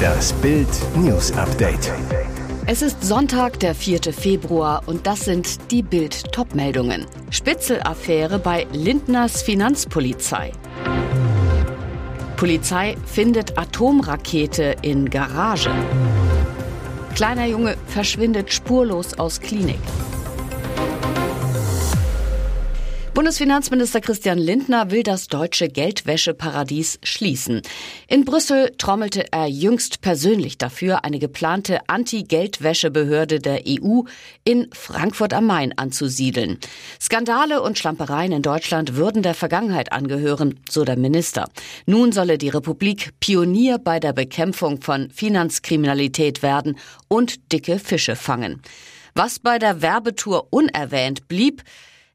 Das Bild News Update. Es ist Sonntag, der 4. Februar und das sind die Bild Topmeldungen. Spitzelaffäre bei Lindners Finanzpolizei. Polizei findet Atomrakete in Garage. Kleiner Junge verschwindet spurlos aus Klinik. Bundesfinanzminister Christian Lindner will das deutsche Geldwäscheparadies schließen. In Brüssel trommelte er jüngst persönlich dafür, eine geplante Anti-Geldwäschebehörde der EU in Frankfurt am Main anzusiedeln. Skandale und Schlampereien in Deutschland würden der Vergangenheit angehören, so der Minister. Nun solle die Republik Pionier bei der Bekämpfung von Finanzkriminalität werden und dicke Fische fangen. Was bei der Werbetour unerwähnt blieb,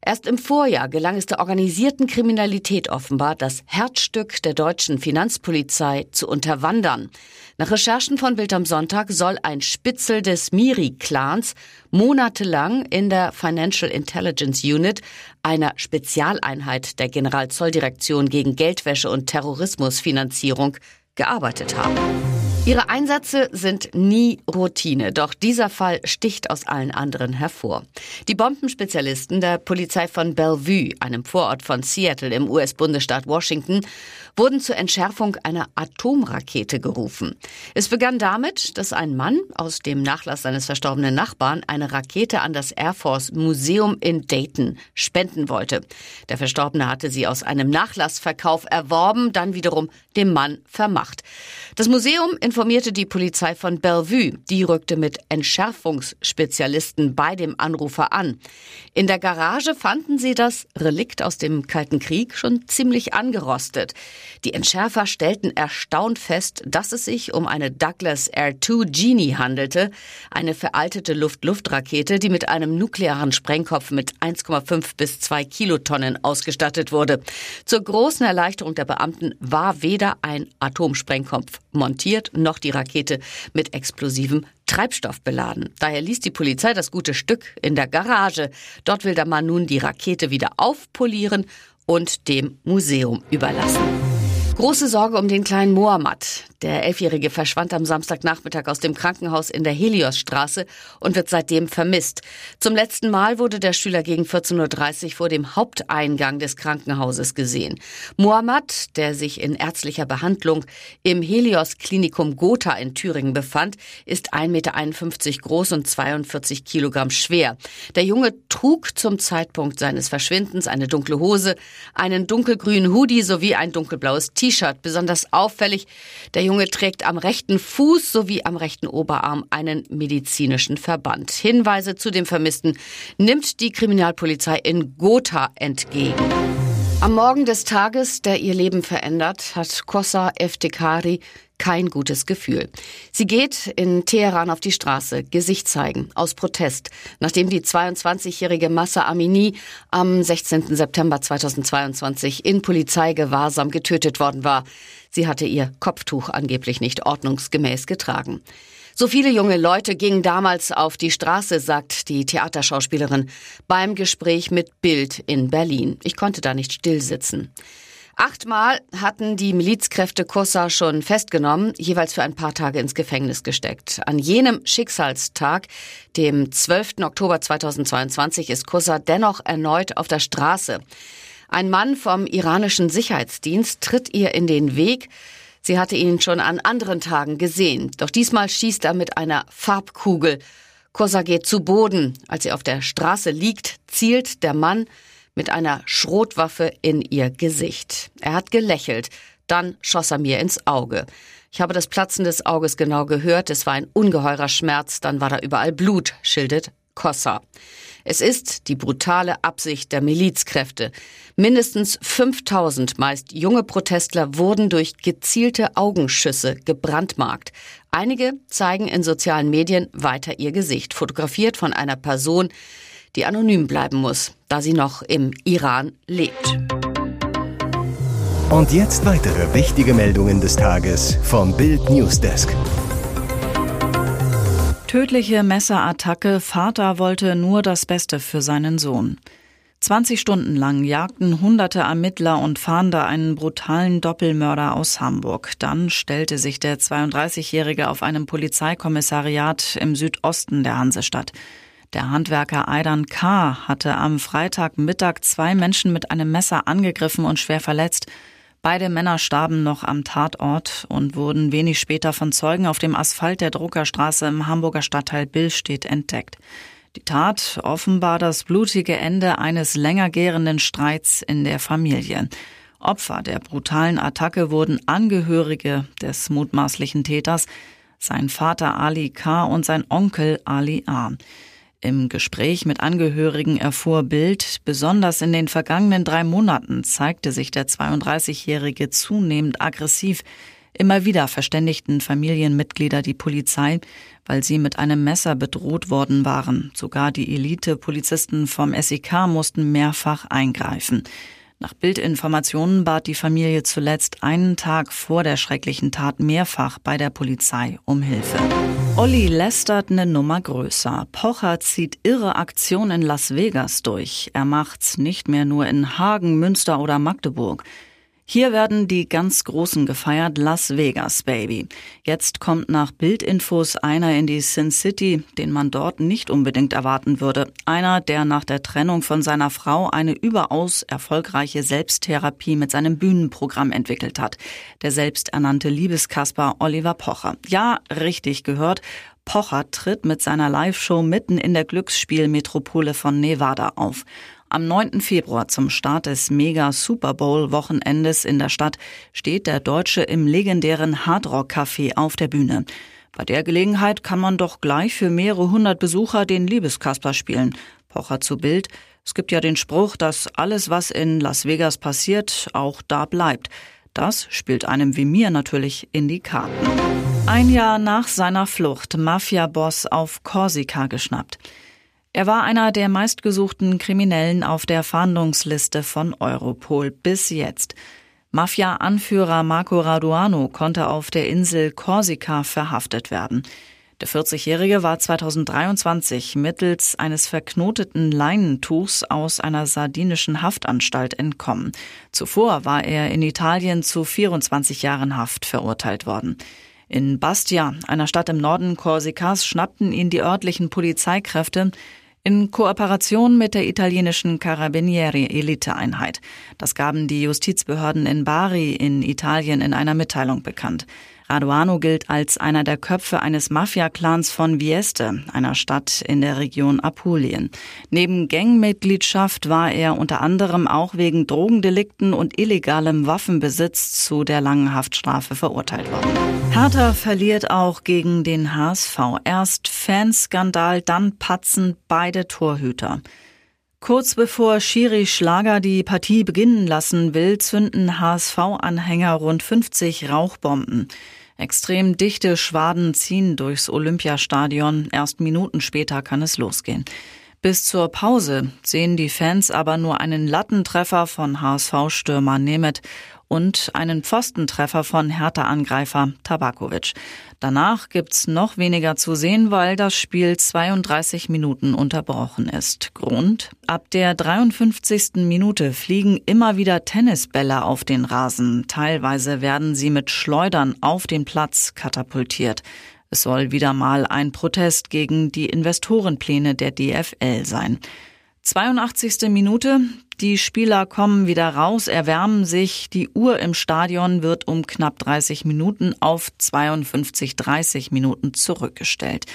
Erst im Vorjahr gelang es der organisierten Kriminalität offenbar, das Herzstück der deutschen Finanzpolizei zu unterwandern. Nach Recherchen von Bild am Sonntag soll ein Spitzel des Miri-Clans monatelang in der Financial Intelligence Unit, einer Spezialeinheit der Generalzolldirektion gegen Geldwäsche und Terrorismusfinanzierung, gearbeitet haben. Ihre Einsätze sind nie Routine, doch dieser Fall sticht aus allen anderen hervor. Die Bombenspezialisten der Polizei von Bellevue, einem Vorort von Seattle im US-Bundesstaat Washington, wurden zur Entschärfung einer Atomrakete gerufen. Es begann damit, dass ein Mann aus dem Nachlass seines verstorbenen Nachbarn eine Rakete an das Air Force Museum in Dayton spenden wollte. Der Verstorbene hatte sie aus einem Nachlassverkauf erworben, dann wiederum dem Mann vermacht. Das Museum informierte die Polizei von Bellevue. Die rückte mit Entschärfungsspezialisten bei dem Anrufer an. In der Garage fanden sie das Relikt aus dem Kalten Krieg schon ziemlich angerostet. Die Entschärfer stellten erstaunt fest, dass es sich um eine Douglas Air 2 Genie handelte, eine veraltete Luft-Luft-Rakete, die mit einem nuklearen Sprengkopf mit 1,5 bis 2 Kilotonnen ausgestattet wurde. Zur großen Erleichterung der Beamten war weder ein Atomsprengkopf montiert, noch die Rakete mit explosivem Treibstoff beladen. Daher ließ die Polizei das gute Stück in der Garage. Dort will der Mann nun die Rakete wieder aufpolieren und dem Museum überlassen. Große Sorge um den kleinen Mohammed. Der Elfjährige verschwand am Samstagnachmittag aus dem Krankenhaus in der Heliosstraße und wird seitdem vermisst. Zum letzten Mal wurde der Schüler gegen 14.30 Uhr vor dem Haupteingang des Krankenhauses gesehen. Mohammed, der sich in ärztlicher Behandlung im Helios Klinikum Gotha in Thüringen befand, ist 1,51 Meter groß und 42 Kilogramm schwer. Der Junge trug zum Zeitpunkt seines Verschwindens eine dunkle Hose, einen dunkelgrünen Hoodie sowie ein dunkelblaues T-Shirt. Besonders auffällig, der Junge trägt am rechten Fuß sowie am rechten Oberarm einen medizinischen Verband. Hinweise zu dem Vermissten nimmt die Kriminalpolizei in Gotha entgegen. Am Morgen des Tages, der ihr Leben verändert, hat Kossa Eftekari kein gutes Gefühl. Sie geht in Teheran auf die Straße, Gesicht zeigen, aus Protest, nachdem die 22-jährige Massa Amini am 16. September 2022 in Polizeigewahrsam getötet worden war. Sie hatte ihr Kopftuch angeblich nicht ordnungsgemäß getragen. So viele junge Leute gingen damals auf die Straße, sagt die Theaterschauspielerin beim Gespräch mit Bild in Berlin. Ich konnte da nicht still sitzen. Achtmal hatten die Milizkräfte Kossa schon festgenommen, jeweils für ein paar Tage ins Gefängnis gesteckt. An jenem Schicksalstag, dem 12. Oktober 2022, ist Kossa dennoch erneut auf der Straße. Ein Mann vom iranischen Sicherheitsdienst tritt ihr in den Weg. Sie hatte ihn schon an anderen Tagen gesehen. Doch diesmal schießt er mit einer Farbkugel. Kossa geht zu Boden. Als sie auf der Straße liegt, zielt der Mann mit einer Schrotwaffe in ihr Gesicht. Er hat gelächelt, dann schoss er mir ins Auge. Ich habe das Platzen des Auges genau gehört, es war ein ungeheurer Schmerz, dann war da überall Blut, schildert Kossa. Es ist die brutale Absicht der Milizkräfte. Mindestens 5000 meist junge Protestler wurden durch gezielte Augenschüsse gebrandmarkt. Einige zeigen in sozialen Medien weiter ihr Gesicht, fotografiert von einer Person, die anonym bleiben muss, da sie noch im Iran lebt. Und jetzt weitere wichtige Meldungen des Tages vom Bild Newsdesk. Tödliche Messerattacke, Vater wollte nur das Beste für seinen Sohn. 20 Stunden lang jagten hunderte Ermittler und Fahnder einen brutalen Doppelmörder aus Hamburg. Dann stellte sich der 32-Jährige auf einem Polizeikommissariat im Südosten der Hansestadt. Der Handwerker Aidan K. hatte am Freitagmittag zwei Menschen mit einem Messer angegriffen und schwer verletzt. Beide Männer starben noch am Tatort und wurden wenig später von Zeugen auf dem Asphalt der Druckerstraße im Hamburger Stadtteil Billstedt entdeckt. Die Tat offenbar das blutige Ende eines länger gärenden Streits in der Familie. Opfer der brutalen Attacke wurden Angehörige des mutmaßlichen Täters, sein Vater Ali K. und sein Onkel Ali A. Im Gespräch mit Angehörigen erfuhr Bild, besonders in den vergangenen drei Monaten zeigte sich der 32-Jährige zunehmend aggressiv. Immer wieder verständigten Familienmitglieder die Polizei, weil sie mit einem Messer bedroht worden waren. Sogar die Elite-Polizisten vom SEK mussten mehrfach eingreifen. Nach Bildinformationen bat die Familie zuletzt einen Tag vor der schrecklichen Tat mehrfach bei der Polizei um Hilfe. Olli lästert eine Nummer größer. Pocher zieht irre Aktion in Las Vegas durch. Er macht's nicht mehr nur in Hagen, Münster oder Magdeburg. Hier werden die ganz Großen gefeiert, Las Vegas Baby. Jetzt kommt nach Bildinfos einer in die Sin City, den man dort nicht unbedingt erwarten würde. Einer, der nach der Trennung von seiner Frau eine überaus erfolgreiche Selbsttherapie mit seinem Bühnenprogramm entwickelt hat. Der selbsternannte Liebeskasper Oliver Pocher. Ja, richtig gehört. Pocher tritt mit seiner Live-Show mitten in der Glücksspielmetropole von Nevada auf. Am 9. Februar zum Start des Mega Super Bowl Wochenendes in der Stadt steht der Deutsche im legendären Hard Rock Café auf der Bühne. Bei der Gelegenheit kann man doch gleich für mehrere hundert Besucher den Liebeskasper spielen. Pocher zu Bild. Es gibt ja den Spruch, dass alles, was in Las Vegas passiert, auch da bleibt. Das spielt einem wie mir natürlich in die Karten. Ein Jahr nach seiner Flucht, Mafia-Boss auf Korsika geschnappt. Er war einer der meistgesuchten Kriminellen auf der Fahndungsliste von Europol bis jetzt. Mafia-Anführer Marco Raduano konnte auf der Insel Korsika verhaftet werden. Der 40-Jährige war 2023 mittels eines verknoteten Leinentuchs aus einer sardinischen Haftanstalt entkommen. Zuvor war er in Italien zu 24 Jahren Haft verurteilt worden. In Bastia, einer Stadt im Norden Korsikas, schnappten ihn die örtlichen Polizeikräfte in Kooperation mit der italienischen Carabinieri Eliteeinheit. Das gaben die Justizbehörden in Bari in Italien in einer Mitteilung bekannt. Raduano gilt als einer der Köpfe eines Mafia-Clans von Vieste, einer Stadt in der Region Apulien. Neben Gangmitgliedschaft war er unter anderem auch wegen Drogendelikten und illegalem Waffenbesitz zu der langen Haftstrafe verurteilt worden. Hertha verliert auch gegen den HSV. Erst Fanskandal, dann patzen beide Torhüter. Kurz bevor Schiri Schlager die Partie beginnen lassen will, zünden HSV-Anhänger rund 50 Rauchbomben. Extrem dichte Schwaden ziehen durchs Olympiastadion. Erst Minuten später kann es losgehen. Bis zur Pause sehen die Fans aber nur einen Lattentreffer von HSV-Stürmer Nemeth und einen Pfostentreffer von Hertha-Angreifer Tabakovic. Danach gibt's noch weniger zu sehen, weil das Spiel 32 Minuten unterbrochen ist. Grund? Ab der 53. Minute fliegen immer wieder Tennisbälle auf den Rasen. Teilweise werden sie mit Schleudern auf den Platz katapultiert. Es soll wieder mal ein Protest gegen die Investorenpläne der DFL sein. 82. Minute. Die Spieler kommen wieder raus, erwärmen sich. Die Uhr im Stadion wird um knapp 30 Minuten auf 52, 30 Minuten zurückgestellt.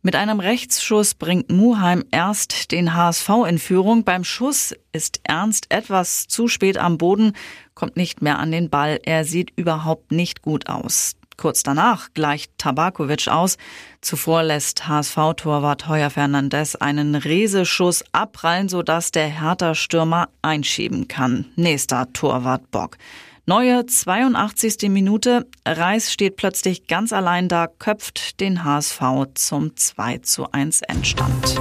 Mit einem Rechtsschuss bringt Muheim erst den HSV in Führung. Beim Schuss ist Ernst etwas zu spät am Boden, kommt nicht mehr an den Ball. Er sieht überhaupt nicht gut aus. Kurz danach gleicht Tabakovic aus. Zuvor lässt HSV-Torwart Heuer Fernandes einen Reseschuss abprallen, sodass der Hertha-Stürmer einschieben kann. Nächster Torwart Bock. Neue 82. Minute. Reis steht plötzlich ganz allein da, köpft den HSV zum 2 zu 1 Endstand.